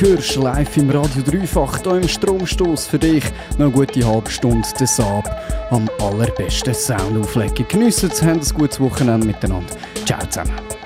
hörst live im Radio Dreifach hier im Stromstoß für dich. Noch eine gute halbe Stunde des Ab am allerbesten Sound auflegen. Geniessen es, haben ein gutes Wochenende miteinander. Ciao zusammen.